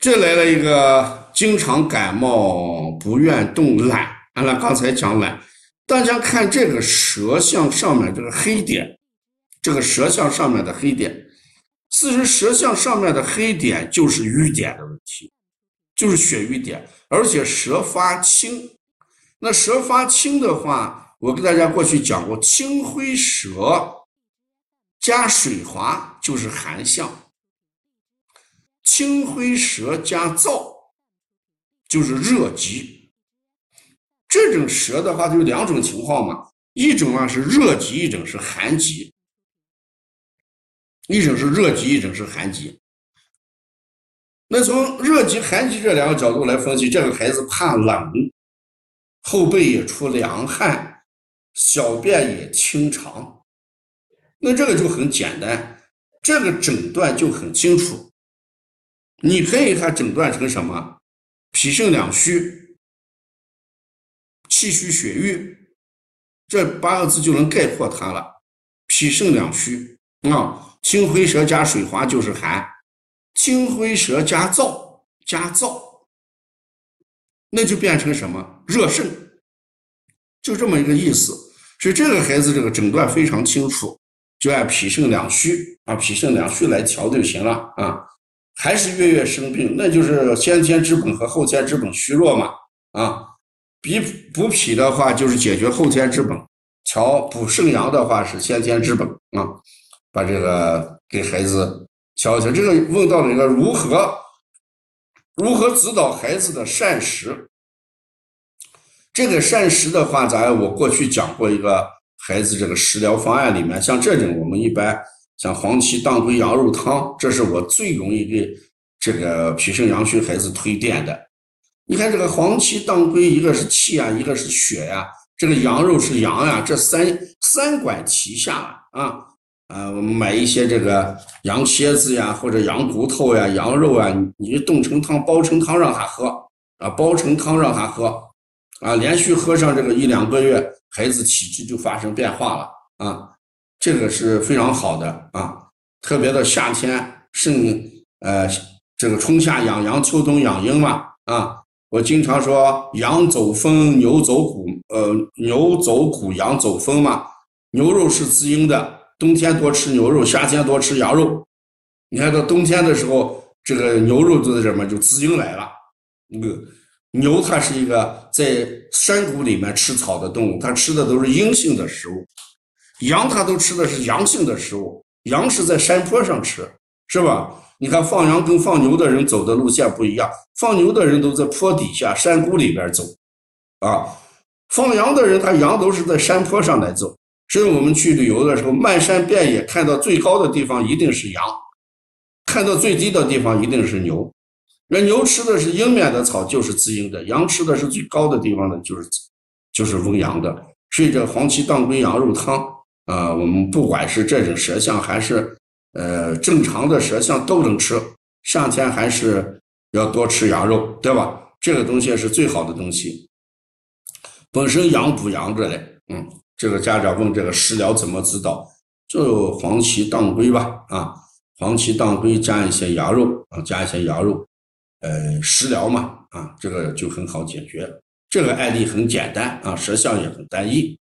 这来了一个经常感冒不愿动懒，俺俩刚才讲懒，大家看这个舌象上面这个黑点，这个舌象上面的黑点，其实舌象上面的黑点就是瘀点的问题，就是血瘀点，而且舌发青。那舌发青的话，我跟大家过去讲过，青灰舌加水滑就是寒象。青灰舌加燥，就是热极。这种舌的话，就两种情况嘛，一种啊是热极，一种是寒极。一种是热极，一种是寒极。那从热极、寒极这两个角度来分析，这个孩子怕冷，后背也出凉汗，小便也清长。那这个就很简单，这个诊断就很清楚。你可以它诊断成什么？脾肾两虚、气虚血瘀，这八个字就能概括它了。脾肾两虚啊，青灰舌加水滑就是寒，青灰舌加燥加燥，那就变成什么？热盛，就这么一个意思。所以这个孩子这个诊断非常清楚，就按脾肾两虚啊，脾肾两虚来调就行了啊。还是月月生病，那就是先天之本和后天之本虚弱嘛。啊，比补脾的话就是解决后天之本，调补肾阳的话是先天之本啊。把这个给孩子调一调。这个问到了一个如何如何指导孩子的膳食。这个膳食的话，咱我过去讲过一个孩子这个食疗方案里面，像这种我们一般。像黄芪当归羊肉汤，这是我最容易给这个脾肾阳虚孩子推荐的。你看这个黄芪当归，一个是气啊，一个是血呀，这个羊肉是羊呀，这三三管齐下啊啊！我们买一些这个羊蝎子呀，或者羊骨头呀、羊肉啊，你冻成汤、煲成汤让他喝啊，煲成汤让他喝啊，连续喝上这个一两个月，孩子体质就发生变化了啊。这个是非常好的啊，特别的夏天肾呃这个春夏养阳，秋冬养阴嘛啊。我经常说羊走风，牛走谷，呃牛走谷，羊走风嘛。牛肉是滋阴的，冬天多吃牛肉，夏天多吃羊肉。你看到冬天的时候，这个牛肉就在什么就滋阴来了。那个牛它是一个在山谷里面吃草的动物，它吃的都是阴性的食物。羊它都吃的是阳性的食物，羊是在山坡上吃，是吧？你看放羊跟放牛的人走的路线不一样，放牛的人都在坡底下山谷里边走，啊，放羊的人他羊都是在山坡上来走。所以我们去旅游的时候，漫山遍野看到最高的地方一定是羊，看到最低的地方一定是牛。那牛吃的是阴面的草，就是滋阴的；羊吃的是最高的地方的，就是就是温阳的。所以这黄芪当归羊肉汤。啊，我们不管是这种舌象还是呃正常的舌象都能吃。夏天还是要多吃羊肉，对吧？这个东西是最好的东西，本身阳补阳着嘞。嗯，这个家长问这个食疗怎么指导，就黄芪当归吧。啊，黄芪当归加一些羊肉啊，加一些羊肉，呃，食疗嘛。啊，这个就很好解决。这个案例很简单啊，舌象也很单一。